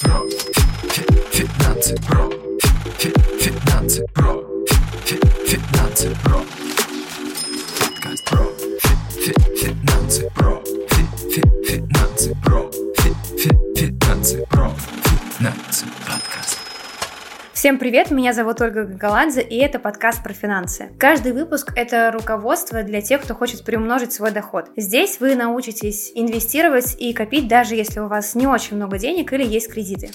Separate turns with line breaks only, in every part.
про. Финансы про. Финансы про. Финансы про. Подкаст про. Финансы про. Финансы про. Финансы про. Финансы подкаст.
Всем привет, меня зовут Ольга Гагаладзе, и это подкаст про финансы. Каждый выпуск – это руководство для тех, кто хочет приумножить свой доход. Здесь вы научитесь инвестировать и копить, даже если у вас не очень много денег или есть кредиты.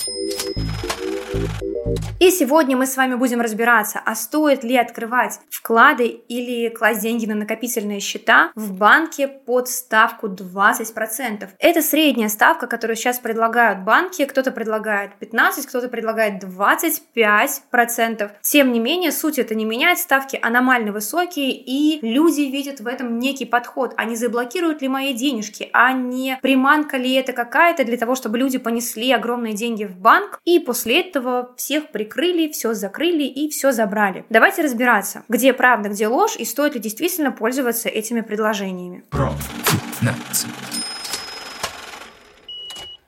И сегодня мы с вами будем разбираться, а стоит ли открывать вклады или класть деньги на накопительные счета в банке под ставку 20%. Это средняя ставка, которую сейчас предлагают банки. Кто-то предлагает 15, кто-то предлагает 25%. Тем не менее, суть это не меняет, ставки аномально высокие, и люди видят в этом некий подход. Они заблокируют ли мои денежки, а не приманка ли это какая-то для того, чтобы люди понесли огромные деньги в банк, и после этого всех прикрыли, все закрыли и все забрали. Давайте разбираться, где правда, где ложь, и стоит ли действительно пользоваться этими предложениями.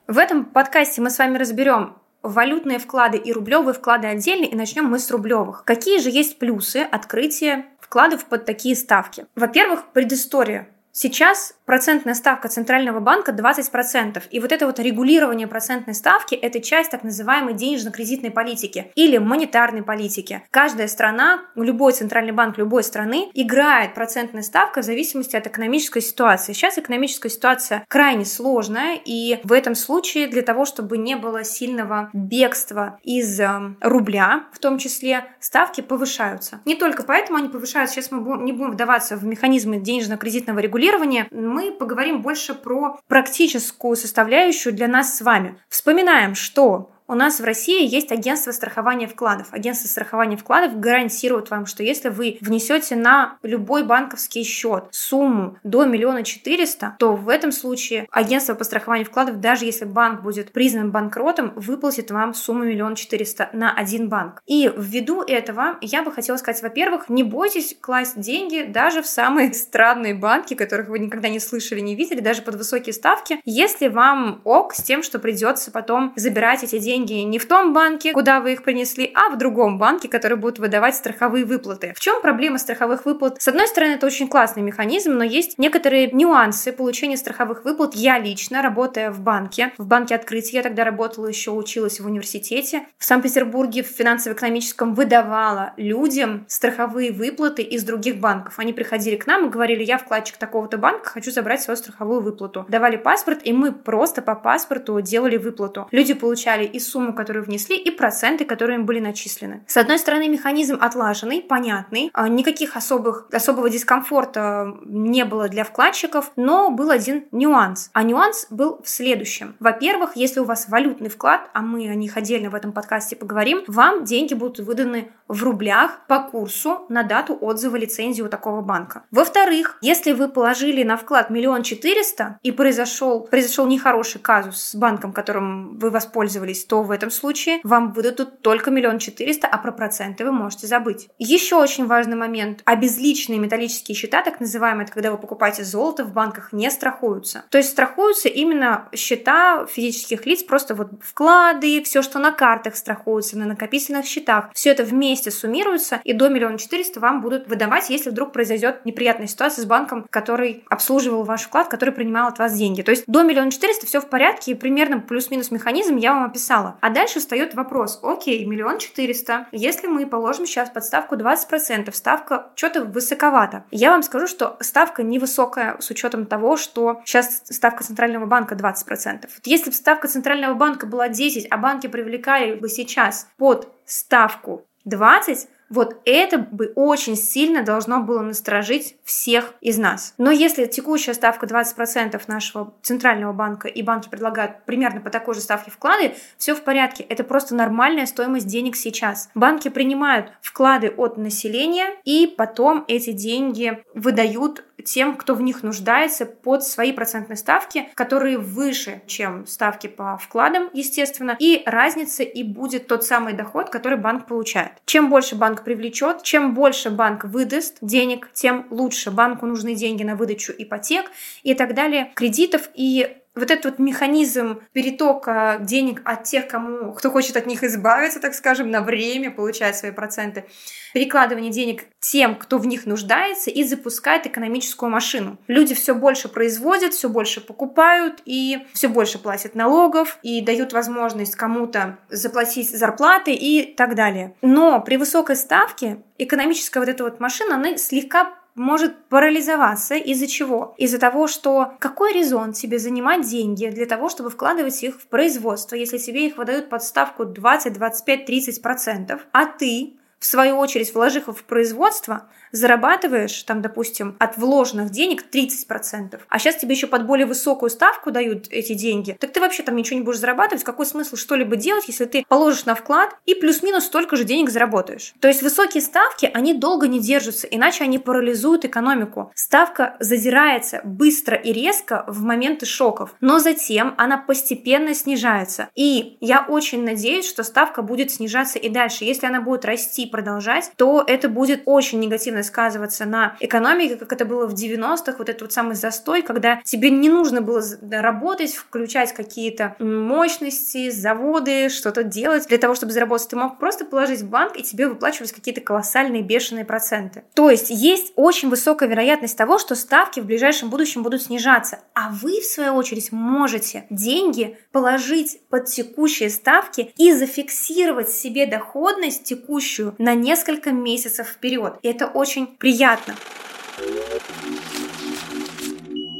В этом подкасте мы с вами разберем валютные вклады и рублевые вклады отдельно, и начнем мы с рублевых. Какие же есть плюсы открытия вкладов под такие ставки? Во-первых, предыстория. Сейчас процентная ставка Центрального банка 20%. И вот это вот регулирование процентной ставки – это часть так называемой денежно-кредитной политики или монетарной политики. Каждая страна, любой центральный банк любой страны играет процентной ставкой в зависимости от экономической ситуации. Сейчас экономическая ситуация крайне сложная, и в этом случае для того, чтобы не было сильного бегства из э, рубля, в том числе, ставки повышаются. Не только поэтому они повышаются, сейчас мы не будем вдаваться в механизмы денежно-кредитного регулирования, мы поговорим больше про практическую составляющую для нас с вами. Вспоминаем, что у нас в России есть агентство страхования вкладов. Агентство страхования вкладов гарантирует вам, что если вы внесете на любой банковский счет сумму до миллиона четыреста, то в этом случае агентство по страхованию вкладов, даже если банк будет признан банкротом, выплатит вам сумму миллион четыреста на один банк. И ввиду этого я бы хотела сказать, во-первых, не бойтесь класть деньги даже в самые странные банки, которых вы никогда не слышали, не видели, даже под высокие ставки, если вам ок с тем, что придется потом забирать эти деньги деньги не в том банке, куда вы их принесли, а в другом банке, который будет выдавать страховые выплаты. В чем проблема страховых выплат? С одной стороны, это очень классный механизм, но есть некоторые нюансы получения страховых выплат. Я лично, работая в банке, в банке открытия, я тогда работала еще, училась в университете, в Санкт-Петербурге в финансово-экономическом выдавала людям страховые выплаты из других банков. Они приходили к нам и говорили, я вкладчик такого-то банка, хочу забрать свою страховую выплату. Давали паспорт, и мы просто по паспорту делали выплату. Люди получали и сумму, которую внесли, и проценты, которые им были начислены. С одной стороны, механизм отлаженный, понятный, а, никаких особых, особого дискомфорта не было для вкладчиков, но был один нюанс. А нюанс был в следующем. Во-первых, если у вас валютный вклад, а мы о них отдельно в этом подкасте поговорим, вам деньги будут выданы в рублях по курсу на дату отзыва лицензии у такого банка. Во-вторых, если вы положили на вклад миллион четыреста и произошел, произошел нехороший казус с банком, которым вы воспользовались, то в этом случае вам выдадут только миллион четыреста, а про проценты вы можете забыть. Еще очень важный момент. Обезличенные металлические счета, так называемые, это когда вы покупаете золото, в банках не страхуются. То есть страхуются именно счета физических лиц, просто вот вклады, все, что на картах страхуется, на накопительных счетах. Все это вместе суммируется, и до миллиона четыреста вам будут выдавать, если вдруг произойдет неприятная ситуация с банком, который обслуживал ваш вклад, который принимал от вас деньги. То есть до миллиона четыреста все в порядке, и примерно плюс-минус механизм я вам описала. А дальше встает вопрос, окей, миллион четыреста, если мы положим сейчас подставку 20%, ставка что-то высоковато. Я вам скажу, что ставка невысокая с учетом того, что сейчас ставка Центрального банка 20%. Если бы ставка Центрального банка была 10, а банки привлекали бы сейчас под ставку 20, вот это бы очень сильно должно было насторожить всех из нас. Но если текущая ставка 20% нашего центрального банка и банки предлагают примерно по такой же ставке вклады, все в порядке. Это просто нормальная стоимость денег сейчас. Банки принимают вклады от населения и потом эти деньги выдают тем, кто в них нуждается, под свои процентные ставки, которые выше, чем ставки по вкладам, естественно, и разница и будет тот самый доход, который банк получает. Чем больше банк привлечет, чем больше банк выдаст денег, тем лучше. Банку нужны деньги на выдачу ипотек и так далее, кредитов. И вот этот вот механизм перетока денег от тех, кому, кто хочет от них избавиться, так скажем, на время, получать свои проценты, перекладывание денег тем, кто в них нуждается, и запускает экономическую машину. Люди все больше производят, все больше покупают и все больше платят налогов и дают возможность кому-то заплатить зарплаты и так далее. Но при высокой ставке экономическая вот эта вот машина, она слегка может парализоваться. Из-за чего? Из-за того, что какой резон тебе занимать деньги для того, чтобы вкладывать их в производство, если тебе их выдают под ставку 20, 25, 30 процентов, а ты в свою очередь, вложив их в производство, зарабатываешь, там, допустим, от вложенных денег 30%, а сейчас тебе еще под более высокую ставку дают эти деньги, так ты вообще там ничего не будешь зарабатывать. Какой смысл что-либо делать, если ты положишь на вклад и плюс-минус столько же денег заработаешь? То есть высокие ставки, они долго не держатся, иначе они парализуют экономику. Ставка задирается быстро и резко в моменты шоков, но затем она постепенно снижается. И я очень надеюсь, что ставка будет снижаться и дальше. Если она будет расти и продолжать, то это будет очень негативно негативно сказываться на экономике, как это было в 90-х, вот этот вот самый застой, когда тебе не нужно было работать, включать какие-то мощности, заводы, что-то делать для того, чтобы заработать. Ты мог просто положить в банк, и тебе выплачивались какие-то колоссальные бешеные проценты. То есть есть очень высокая вероятность того, что ставки в ближайшем будущем будут снижаться. А вы, в свою очередь, можете деньги положить под текущие ставки и зафиксировать себе доходность текущую на несколько месяцев вперед. И это очень очень приятно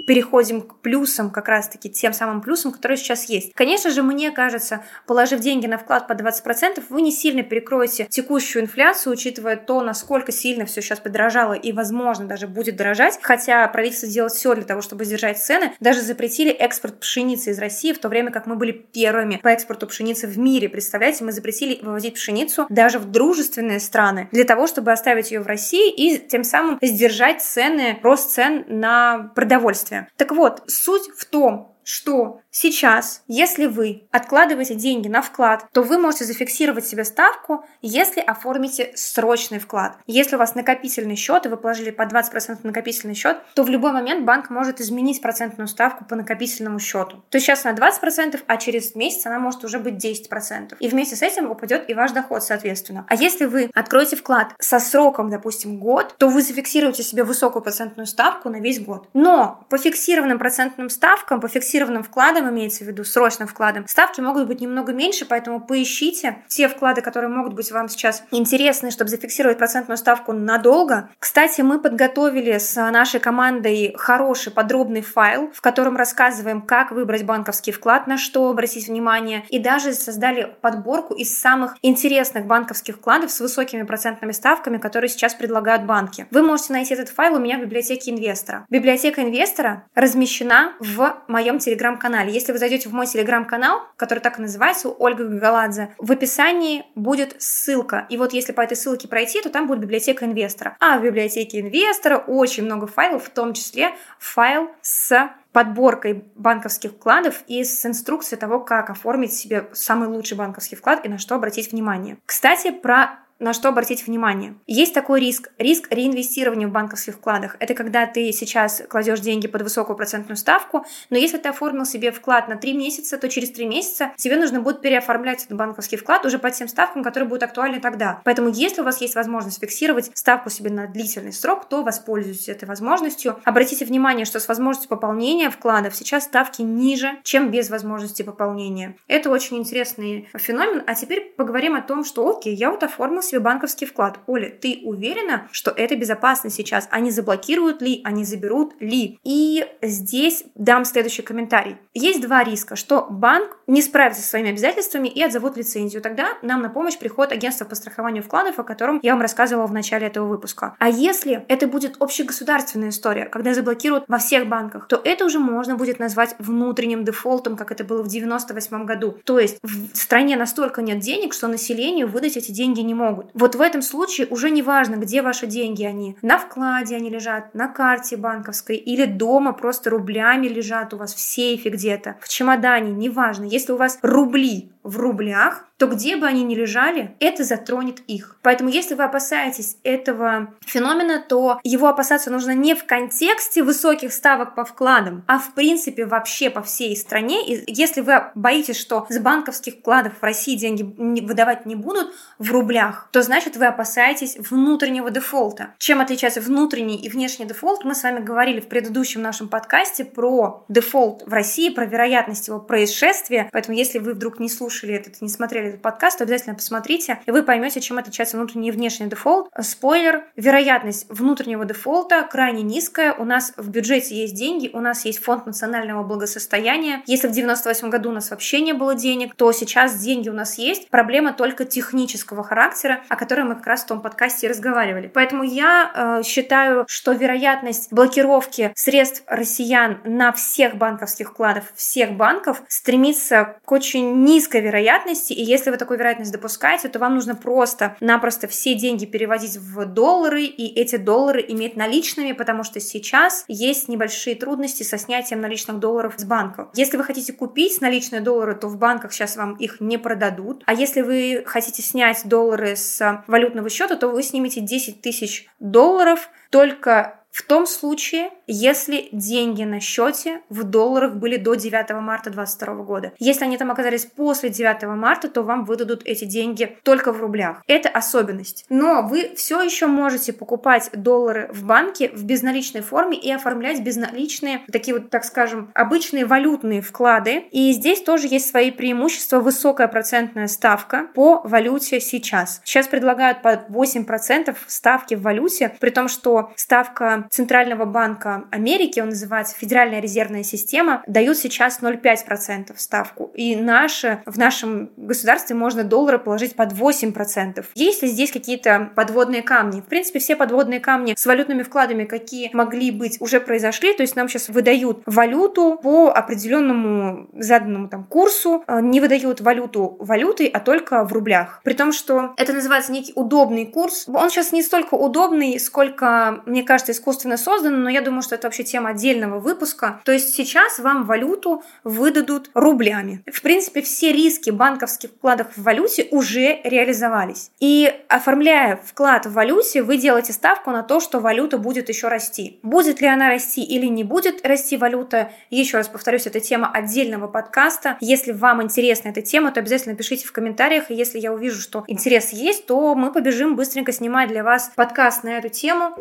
переходим к плюсам, как раз-таки тем самым плюсам, которые сейчас есть. Конечно же, мне кажется, положив деньги на вклад по 20%, вы не сильно перекроете текущую инфляцию, учитывая то, насколько сильно все сейчас подорожало и, возможно, даже будет дорожать. Хотя правительство делает все для того, чтобы сдержать цены. Даже запретили экспорт пшеницы из России, в то время как мы были первыми по экспорту пшеницы в мире. Представляете, мы запретили вывозить пшеницу даже в дружественные страны для того, чтобы оставить ее в России и тем самым сдержать цены, рост цен на продовольствие. Так вот, суть в том, что сейчас, если вы откладываете деньги на вклад, то вы можете зафиксировать себе ставку, если оформите срочный вклад. Если у вас накопительный счет, и вы положили по 20% накопительный счет, то в любой момент банк может изменить процентную ставку по накопительному счету. То есть сейчас она 20%, а через месяц она может уже быть 10%. И вместе с этим упадет и ваш доход, соответственно. А если вы откроете вклад со сроком, допустим, год, то вы зафиксируете себе высокую процентную ставку на весь год. Но по фиксированным процентным ставкам, по фиксированным фиксированным вкладом, имеется в виду срочным вкладом, ставки могут быть немного меньше, поэтому поищите те вклады, которые могут быть вам сейчас интересны, чтобы зафиксировать процентную ставку надолго. Кстати, мы подготовили с нашей командой хороший подробный файл, в котором рассказываем, как выбрать банковский вклад, на что обратить внимание, и даже создали подборку из самых интересных банковских вкладов с высокими процентными ставками, которые сейчас предлагают банки. Вы можете найти этот файл у меня в библиотеке инвестора. Библиотека инвестора размещена в моем телеграм-канале. Если вы зайдете в мой телеграм-канал, который так и называется, Ольга Гагаладзе, в описании будет ссылка. И вот если по этой ссылке пройти, то там будет библиотека инвестора. А в библиотеке инвестора очень много файлов, в том числе файл с подборкой банковских вкладов и с инструкцией того, как оформить себе самый лучший банковский вклад и на что обратить внимание. Кстати, про на что обратить внимание. Есть такой риск, риск реинвестирования в банковских вкладах. Это когда ты сейчас кладешь деньги под высокую процентную ставку, но если ты оформил себе вклад на 3 месяца, то через 3 месяца тебе нужно будет переоформлять этот банковский вклад уже по тем ставкам, которые будут актуальны тогда. Поэтому если у вас есть возможность фиксировать ставку себе на длительный срок, то воспользуйтесь этой возможностью. Обратите внимание, что с возможностью пополнения вкладов сейчас ставки ниже, чем без возможности пополнения. Это очень интересный феномен. А теперь поговорим о том, что окей, я вот оформил себе банковский вклад. Оля, ты уверена, что это безопасно сейчас? Они заблокируют ли, они заберут ли? И здесь дам следующий комментарий. Есть два риска, что банк не справится со своими обязательствами и отзовут лицензию. Тогда нам на помощь приходит агентство по страхованию вкладов, о котором я вам рассказывала в начале этого выпуска. А если это будет общегосударственная история, когда заблокируют во всех банках, то это уже можно будет назвать внутренним дефолтом, как это было в 98 году. То есть в стране настолько нет денег, что населению выдать эти деньги не могут могут. Вот в этом случае уже не важно, где ваши деньги они. На вкладе они лежат, на карте банковской или дома просто рублями лежат у вас в сейфе где-то, в чемодане, неважно. Если у вас рубли в рублях, то где бы они ни лежали, это затронет их. Поэтому если вы опасаетесь этого феномена, то его опасаться нужно не в контексте высоких ставок по вкладам, а в принципе вообще по всей стране. И если вы боитесь, что с банковских вкладов в России деньги выдавать не будут в рублях, то значит вы опасаетесь внутреннего дефолта. Чем отличается внутренний и внешний дефолт, мы с вами говорили в предыдущем нашем подкасте про дефолт в России, про вероятность его происшествия. Поэтому если вы вдруг не слушали этот, не смотрели этот подкаст, обязательно посмотрите, и вы поймете, чем отличается внутренний и внешний дефолт. Спойлер, вероятность внутреннего дефолта крайне низкая. У нас в бюджете есть деньги, у нас есть фонд национального благосостояния. Если в 98 году у нас вообще не было денег, то сейчас деньги у нас есть. Проблема только технического характера, о которой мы как раз в том подкасте и разговаривали. Поэтому я э, считаю, что вероятность блокировки средств россиян на всех банковских вкладов всех банков стремится к очень низкой вероятности. И если вы такую вероятность допускаете, то вам нужно просто-напросто все деньги переводить в доллары и эти доллары иметь наличными, потому что сейчас есть небольшие трудности со снятием наличных долларов с банков. Если вы хотите купить наличные доллары, то в банках сейчас вам их не продадут. А если вы хотите снять доллары с валютного счета, то вы снимете 10 тысяч долларов только в том случае, если деньги на счете в долларах были до 9 марта 2022 года. Если они там оказались после 9 марта, то вам выдадут эти деньги только в рублях. Это особенность. Но вы все еще можете покупать доллары в банке в безналичной форме и оформлять безналичные, такие вот, так скажем, обычные валютные вклады. И здесь тоже есть свои преимущества. Высокая процентная ставка по валюте сейчас. Сейчас предлагают по 8% ставки в валюте, при том, что ставка Центрального банка Америки, он называется Федеральная резервная система, дают сейчас 0,5% ставку. И наши, в нашем государстве можно доллары положить под 8%. Есть ли здесь какие-то подводные камни? В принципе, все подводные камни с валютными вкладами, какие могли быть, уже произошли. То есть нам сейчас выдают валюту по определенному заданному там курсу, э, не выдают валюту валютой, а только в рублях. При том, что это называется некий удобный курс. Он сейчас не столько удобный, сколько, мне кажется, искусственно создано, но я думаю, что это вообще тема отдельного выпуска. То есть сейчас вам валюту выдадут рублями. В принципе, все риски банковских вкладов в валюте уже реализовались. И оформляя вклад в валюте, вы делаете ставку на то, что валюта будет еще расти. Будет ли она расти или не будет расти валюта, еще раз повторюсь, это тема отдельного подкаста. Если вам интересна эта тема, то обязательно пишите в комментариях, и если я увижу, что интерес есть, то мы побежим быстренько снимать для вас подкаст на эту тему.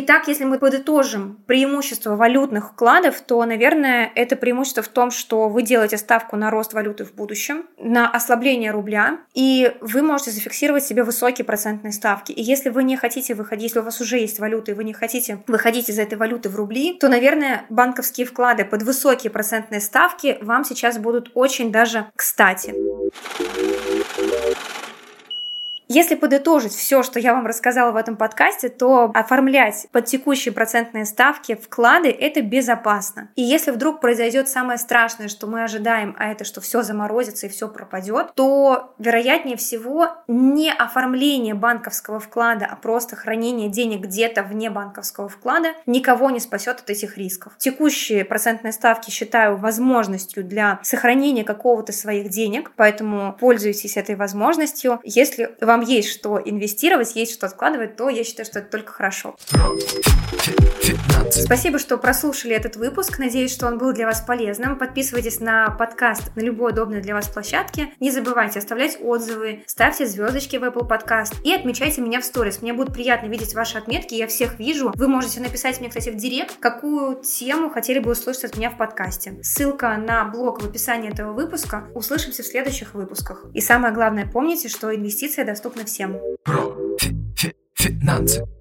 Итак, если мы подытожим преимущество валютных вкладов, то, наверное, это преимущество в том, что вы делаете ставку на рост валюты в будущем, на ослабление рубля, и вы можете зафиксировать себе высокие процентные ставки. И если вы не хотите выходить, если у вас уже есть валюта, и вы не хотите выходить из этой валюты в рубли, то, наверное, банковские вклады под высокие процентные ставки вам сейчас будут очень даже кстати. Если подытожить все, что я вам рассказала в этом подкасте, то оформлять под текущие процентные ставки вклады – это безопасно. И если вдруг произойдет самое страшное, что мы ожидаем, а это что все заморозится и все пропадет, то вероятнее всего не оформление банковского вклада, а просто хранение денег где-то вне банковского вклада никого не спасет от этих рисков. Текущие процентные ставки считаю возможностью для сохранения какого-то своих денег, поэтому пользуйтесь этой возможностью. Если вам вам есть что инвестировать, есть что откладывать, то я считаю, что это только хорошо. Спасибо, что прослушали этот выпуск. Надеюсь, что он был для вас полезным. Подписывайтесь на подкаст на любой удобной для вас площадке. Не забывайте оставлять отзывы, ставьте звездочки в Apple Podcast и отмечайте меня в сторис. Мне будет приятно видеть ваши отметки, я всех вижу. Вы можете написать мне, кстати, в директ, какую тему хотели бы услышать от меня в подкасте. Ссылка на блог в описании этого выпуска. Услышимся в следующих выпусках. И самое главное, помните, что инвестиция доступна всем. Про финансы.